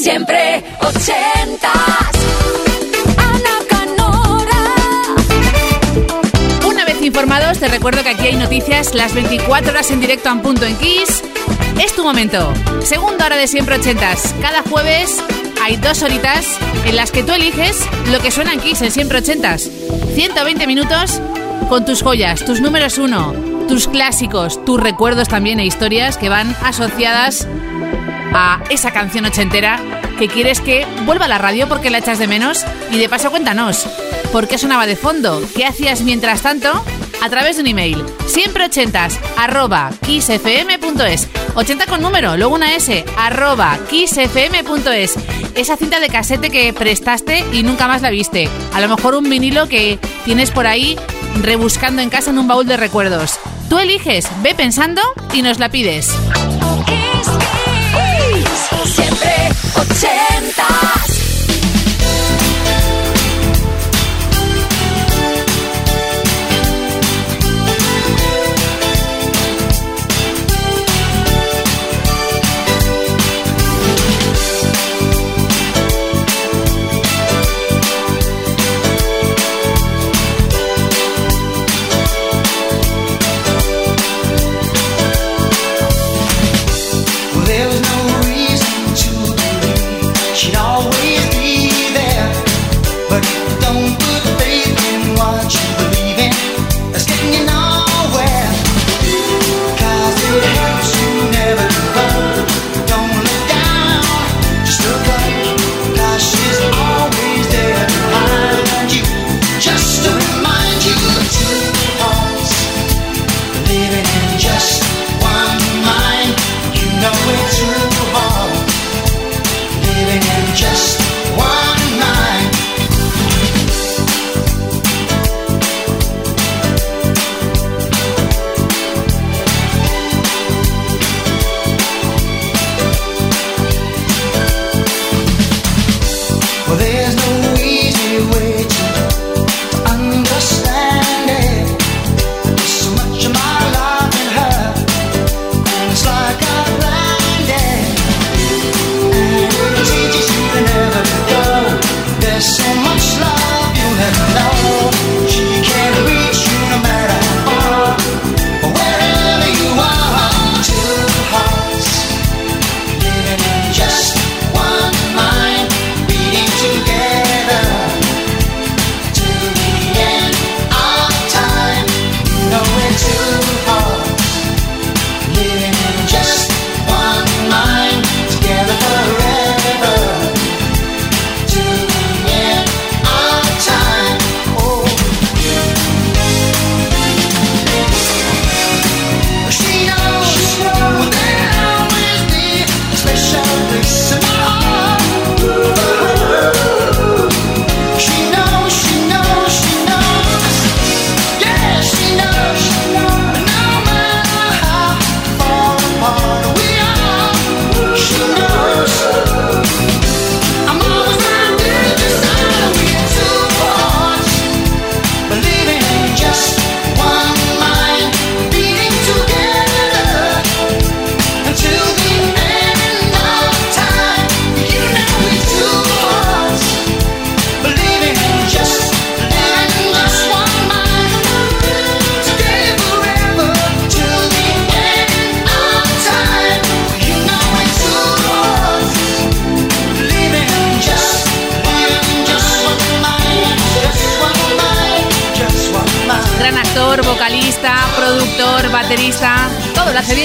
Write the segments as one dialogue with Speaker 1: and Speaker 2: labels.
Speaker 1: Siempre ochentas. Ana Canora.
Speaker 2: Una vez informados, te recuerdo que aquí hay noticias las 24 horas en directo en punto en Kiss. Es tu momento. Segunda hora de siempre ochentas. Cada jueves hay dos horitas en las que tú eliges lo que suena en Kiss en siempre ochentas. 120 minutos con tus joyas, tus números uno, tus clásicos, tus recuerdos también e historias que van asociadas a esa canción ochentera que quieres que vuelva a la radio porque la echas de menos. Y de paso cuéntanos por qué sonaba de fondo, qué hacías mientras tanto a través de un email siempre ochentas arroba kissfm.es 80 con número, luego una S arroba kissfm.es esa cinta de casete que prestaste y nunca más la viste. A lo mejor un vinilo que tienes por ahí rebuscando en casa en un baúl de recuerdos. Tú eliges, ve pensando y nos la pides
Speaker 1: siempre
Speaker 2: 80.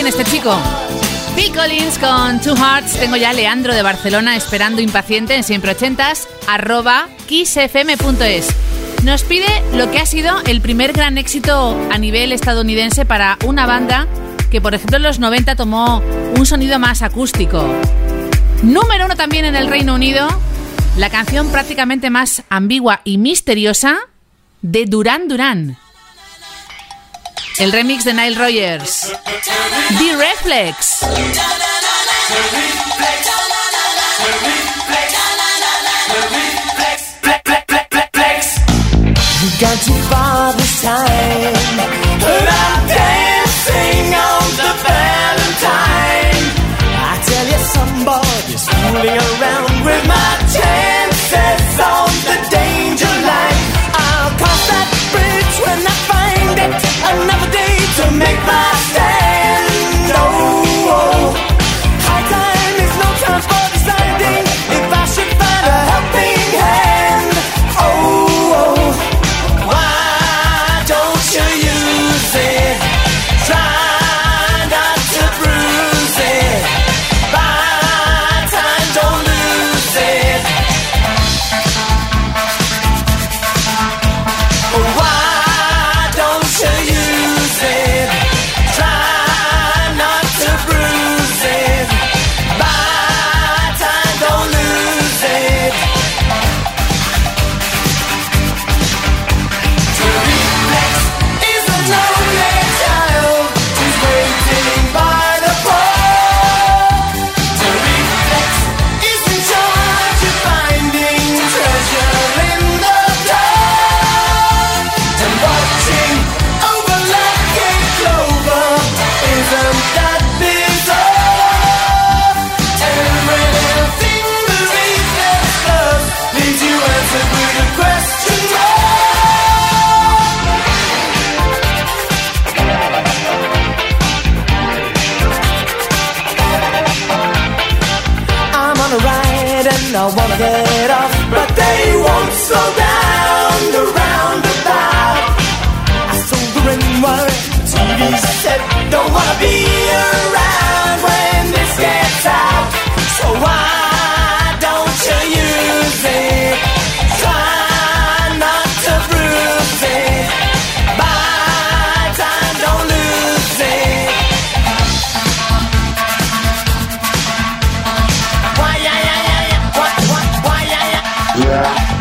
Speaker 2: Bien este chico. Phil Collins con Two Hearts. Tengo ya a Leandro de Barcelona esperando impaciente en siempre ochentas arroba kissfm.es. Nos pide lo que ha sido el primer gran éxito a nivel estadounidense para una banda que, por ejemplo, en los 90 tomó un sonido más acústico. Número uno también en el Reino Unido, la canción prácticamente más ambigua y misteriosa de Duran Duran. El remix de Nile Rogers. The Reflex.
Speaker 3: gone too far this time. But I'm dancing on the Valentine. I tell you, somebody's fooling around
Speaker 4: Yeah.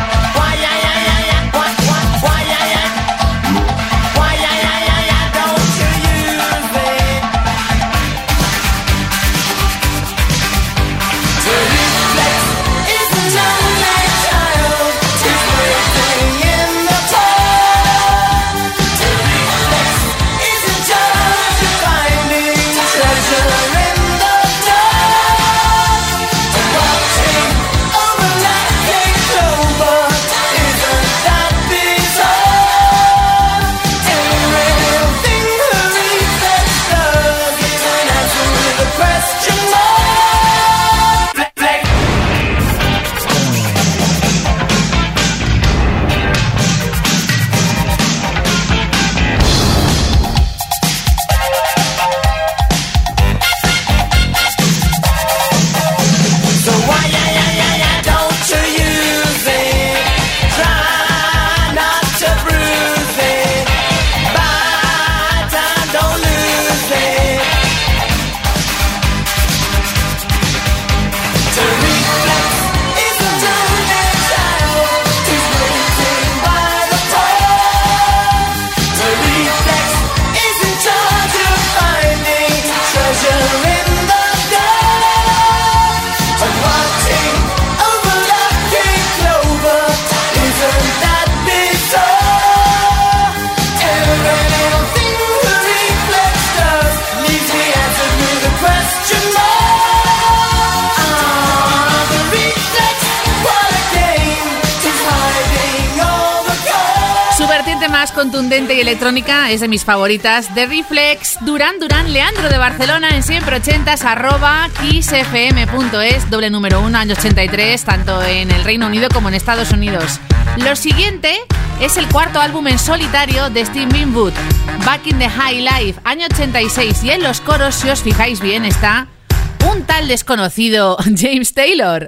Speaker 5: más contundente y electrónica es de mis favoritas. De Reflex, Durán Durán, Leandro de Barcelona en siempre 80 arroba kissfm.es, doble número 1, año 83, tanto en el Reino Unido como en Estados Unidos. Lo siguiente es el cuarto álbum en solitario de Steve Winwood, Back in the High Life, año 86, y en los coros, si os fijáis bien, está un tal desconocido James Taylor.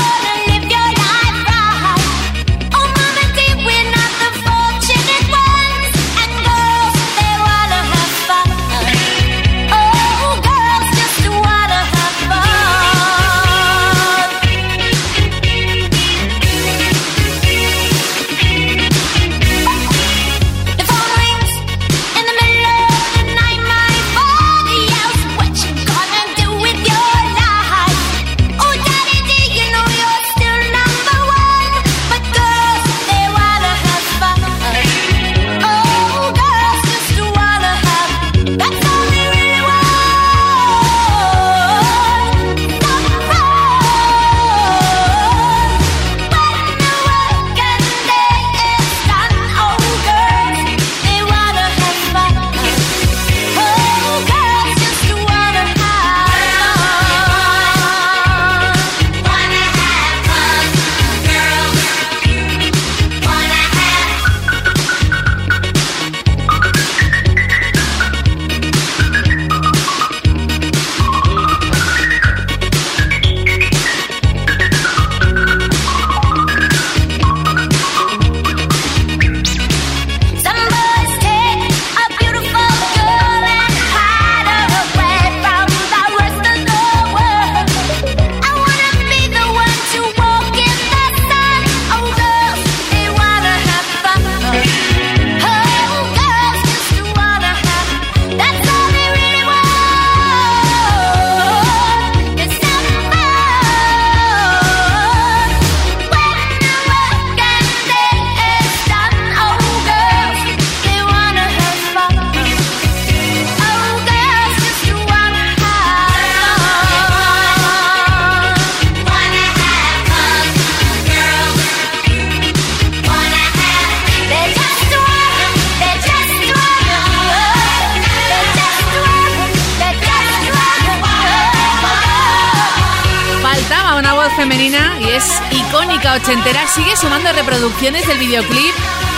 Speaker 6: icónica ochentera. Sigue sumando reproducciones del videoclip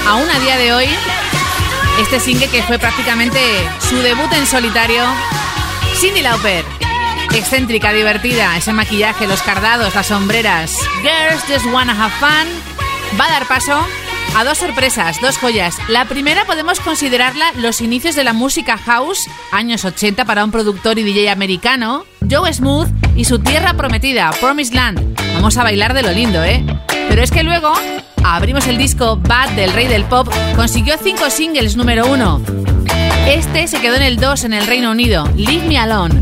Speaker 6: aún a día de hoy. Este single que fue prácticamente su debut en solitario. Cindy Lauper. Excéntrica, divertida, ese maquillaje, los cardados, las sombreras. Girls Just Wanna Have Fun. Va a dar paso a dos sorpresas, dos joyas. La primera podemos considerarla los inicios de la música house, años 80 para un productor y DJ americano, Joe Smooth y su tierra prometida, Promised Land. Vamos a bailar de lo lindo, ¿eh? Pero es que luego abrimos el disco Bad del rey del pop, consiguió cinco singles número uno. Este se quedó en el 2 en el Reino Unido, Leave Me Alone.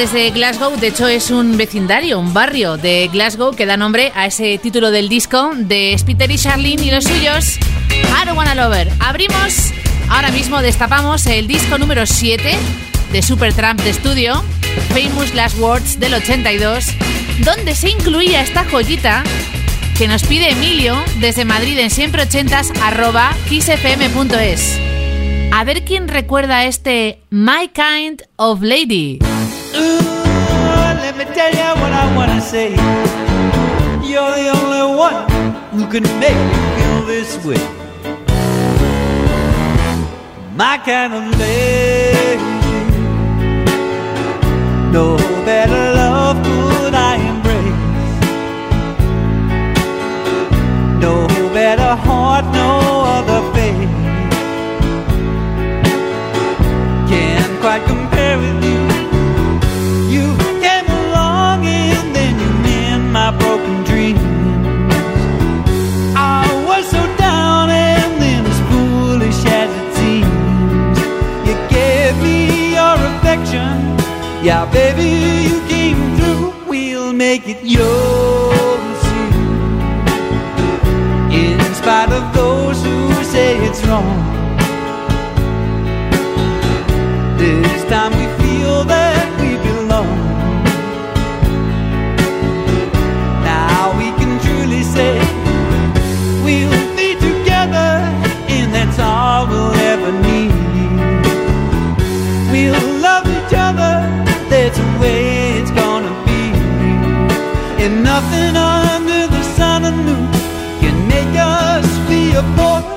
Speaker 6: desde Glasgow, de hecho es un vecindario, un barrio de Glasgow que da nombre a ese título del disco de Peter y Charlene y los suyos, I Wanna Lover. Abrimos, ahora mismo destapamos el disco número 7 de Supertramp de estudio, Famous Last Words del 82, donde se incluía esta joyita que nos pide Emilio desde Madrid en siempre 80s xfm.es. A ver quién recuerda este My Kind of Lady.
Speaker 5: Ooh, let me tell you what I wanna say. You're the only one who can make me feel this way. My kind of lady, no better love could I embrace. No better heart, no Yeah, baby, you came through. We'll make it yours soon. In spite of those who say it's wrong, this time we feel that. and nothing under the sun and moon can make us be
Speaker 7: a
Speaker 5: boy.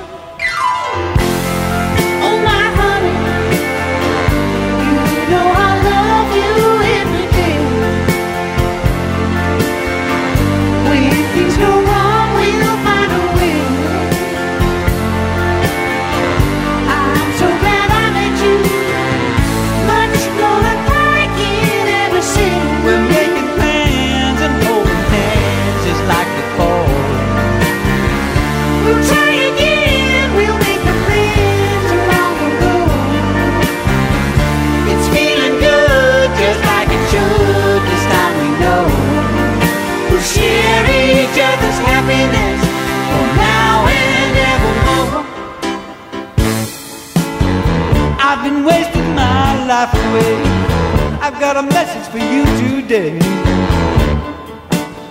Speaker 5: life away. I've got a message for you today.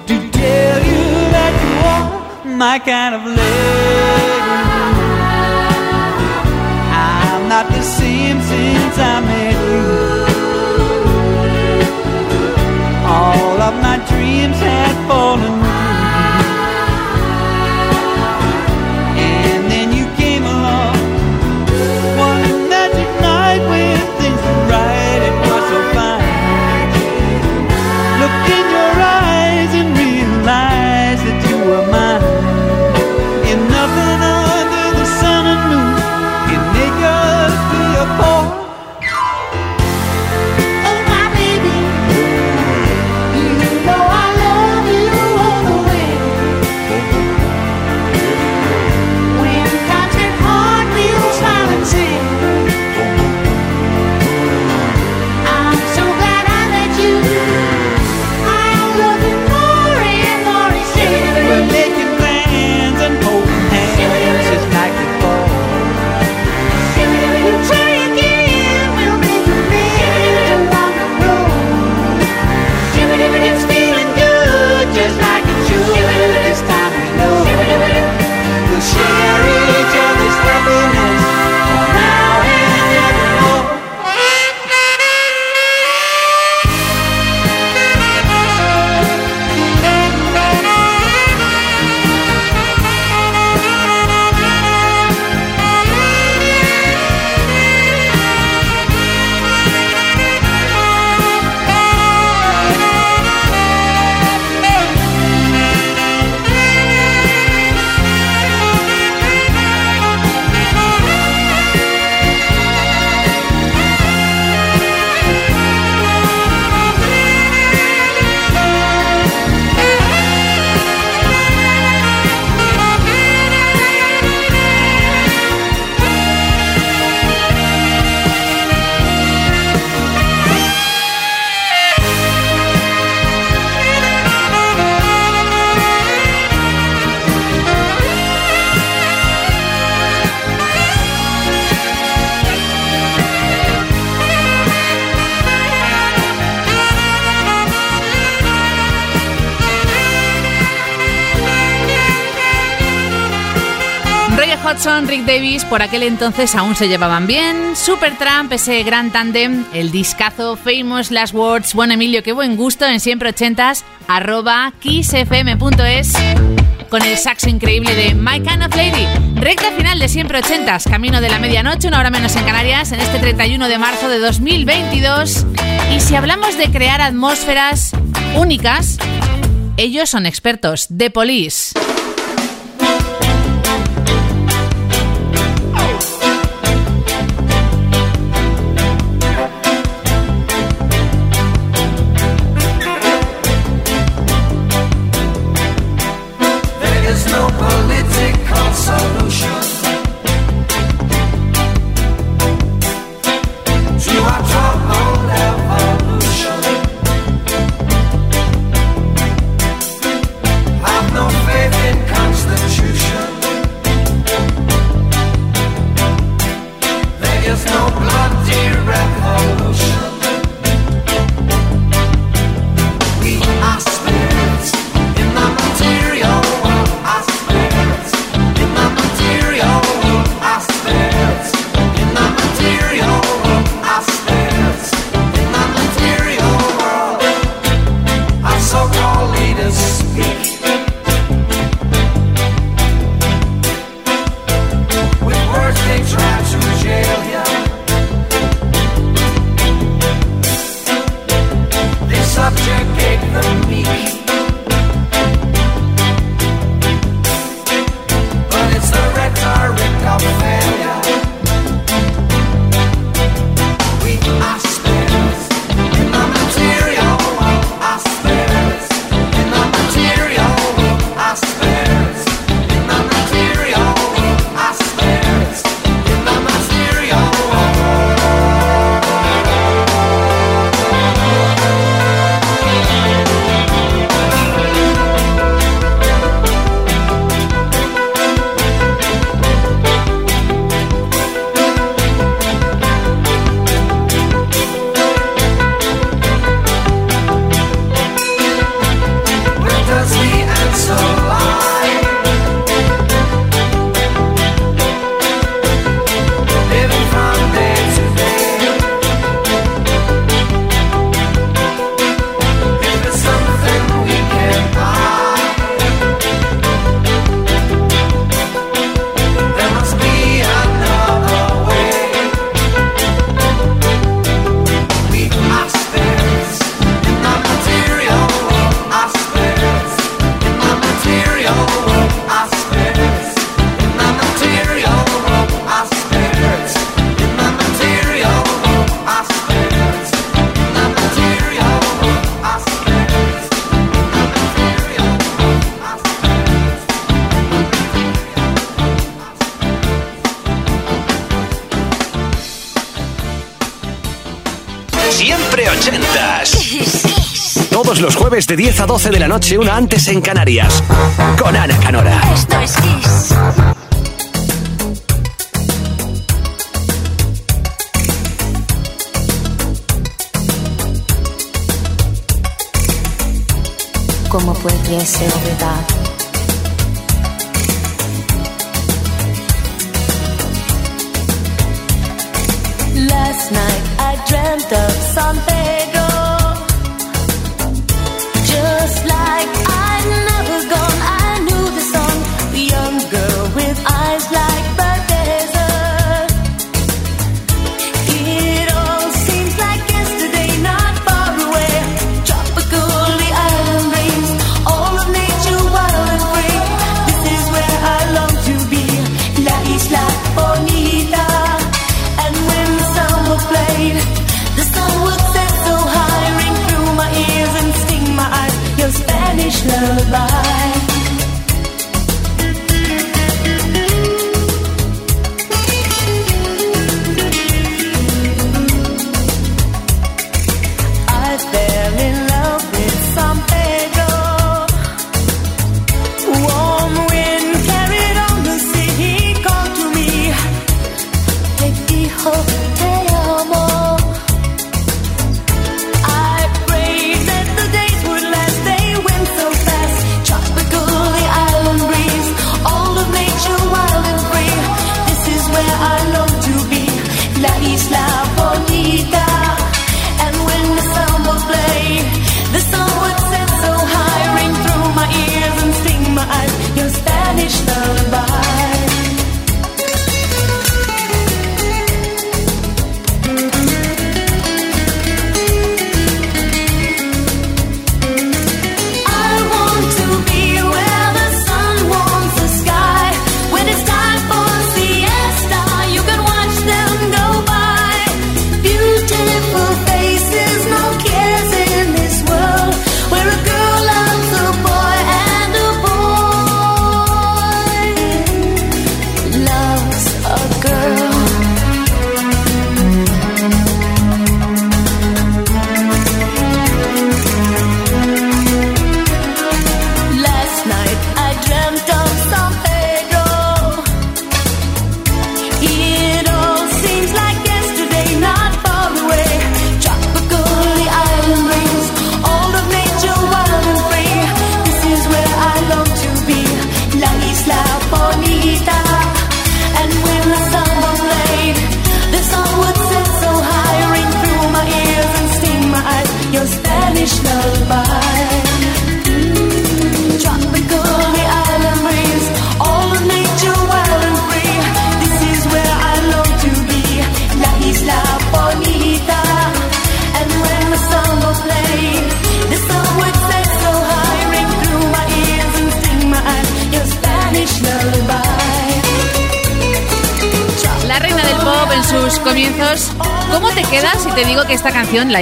Speaker 5: To tell you that you are my kind of lady. I'm not the same since I met you. All of my dreams had fallen
Speaker 6: Roger Hodgson, Rick Davis, por aquel entonces aún se llevaban bien. Supertramp, ese gran tándem, el discazo Famous Last Words. Bueno, Emilio, qué buen gusto en siempre ochentas, arroba kissfm.es con el saxo increíble de My Kind of Lady. Recta final de siempre ochentas, camino de la medianoche, una hora menos en Canarias, en este 31 de marzo de 2022. Y si hablamos de crear atmósferas únicas, ellos son expertos. de Police.
Speaker 5: I'll be
Speaker 8: a 12 de la noche, una antes en Canarias, con Ana Canora.
Speaker 1: Esto es Kiss.
Speaker 9: ¿Cómo puede ser verdad? Last night I dreamt of something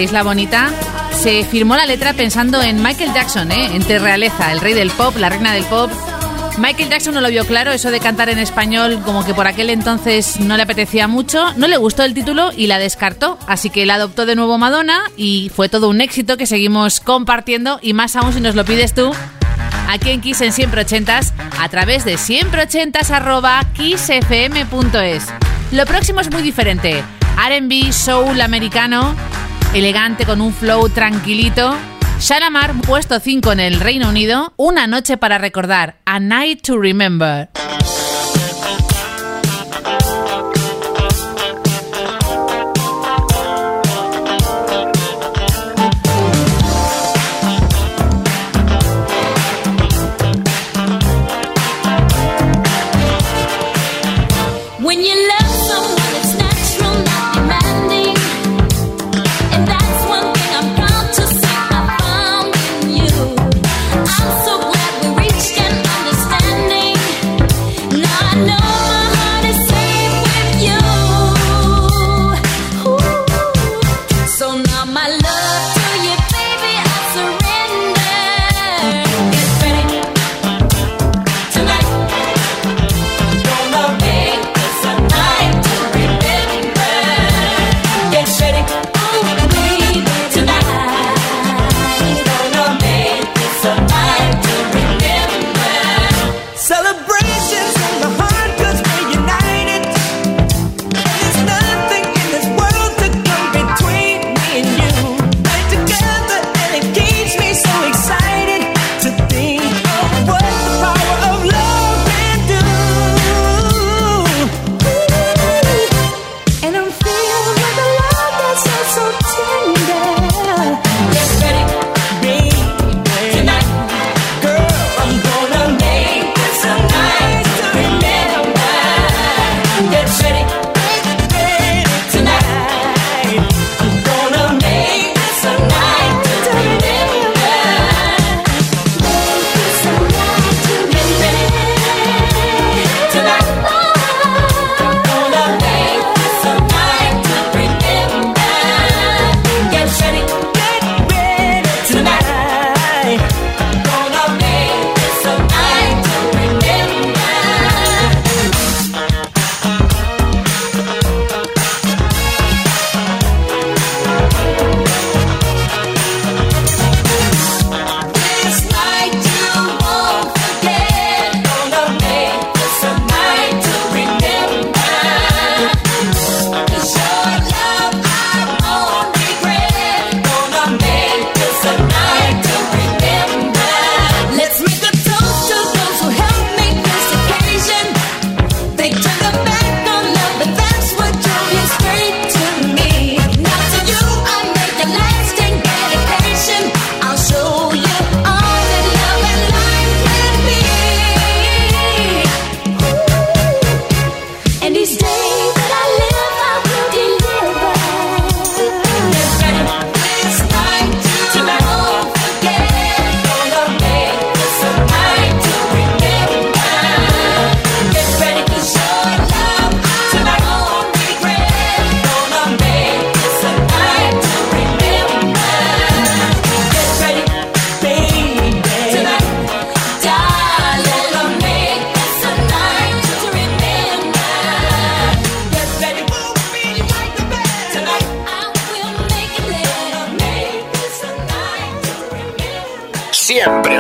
Speaker 9: Isla Bonita,
Speaker 10: se firmó la letra pensando en Michael Jackson, ¿eh? entre realeza, el rey del pop, la reina del pop. Michael Jackson no lo vio claro, eso de cantar en español como que por aquel entonces no le apetecía mucho, no le gustó el título y la descartó, así que la adoptó de nuevo Madonna y fue todo un éxito que seguimos compartiendo y más aún si nos lo pides tú aquí en Kiss en Siempre Ochentas a través de siempreochentas arroba kissfm.es. Lo próximo es muy diferente, R&B, soul americano elegante, con un flow tranquilito. Shalamar, puesto 5 en el Reino Unido, una noche para recordar, A Night to Remember.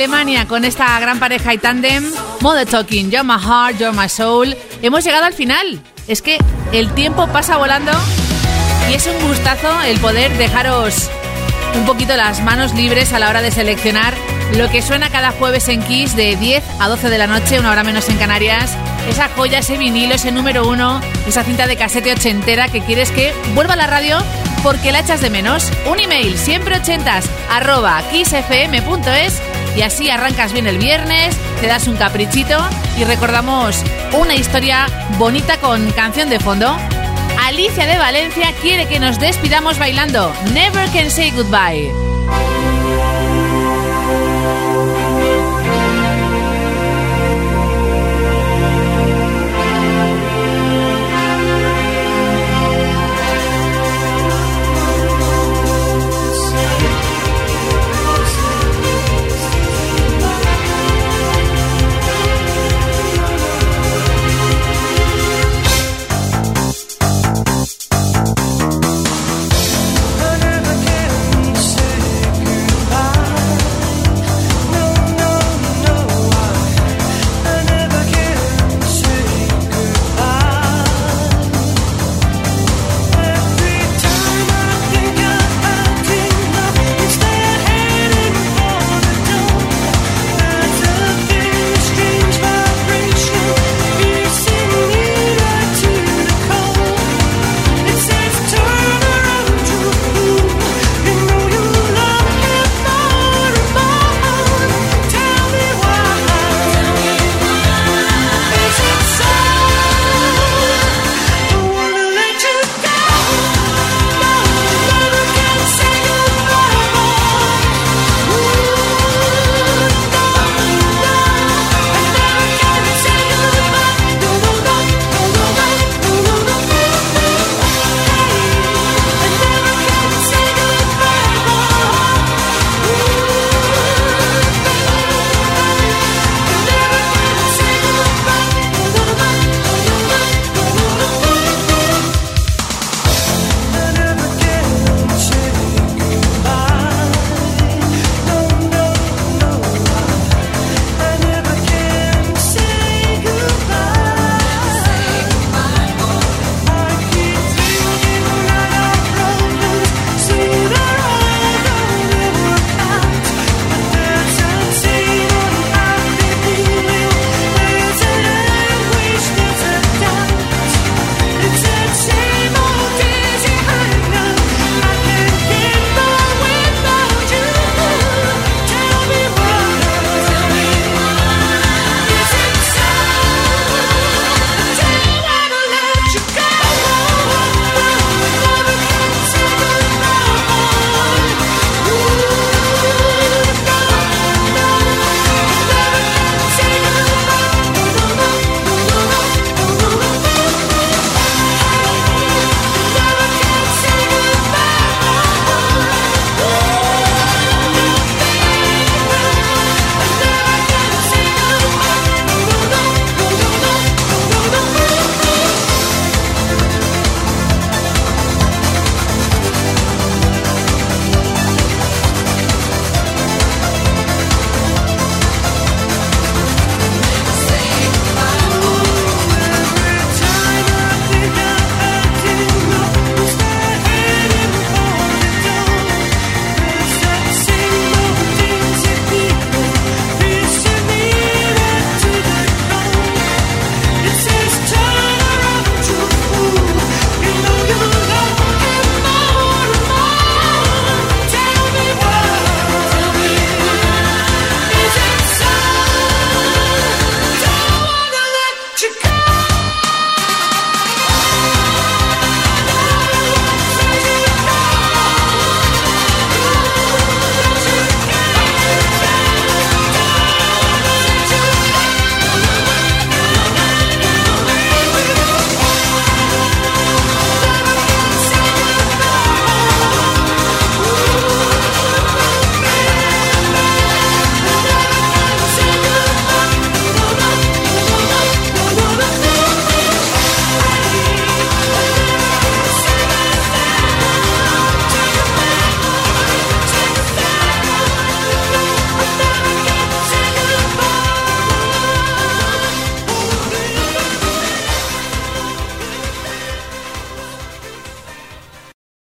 Speaker 6: Alemania, con esta gran pareja y tándem. Mother Talking, You're My Heart, You're My Soul. Hemos llegado al final. Es que el tiempo pasa volando y es un gustazo el poder dejaros un poquito las manos libres a la hora de seleccionar lo que suena cada jueves en Kiss de 10 a 12 de la noche, una hora menos en Canarias. Esa joya, ese vinilo, ese número uno, esa cinta de casete ochentera que quieres que vuelva a la radio porque la echas de menos. Un email, siempre ochentas, arroba kissfm.es y así arrancas bien el viernes, te das un caprichito y recordamos una historia bonita con canción de fondo. Alicia de Valencia quiere que nos despidamos bailando Never Can Say Goodbye.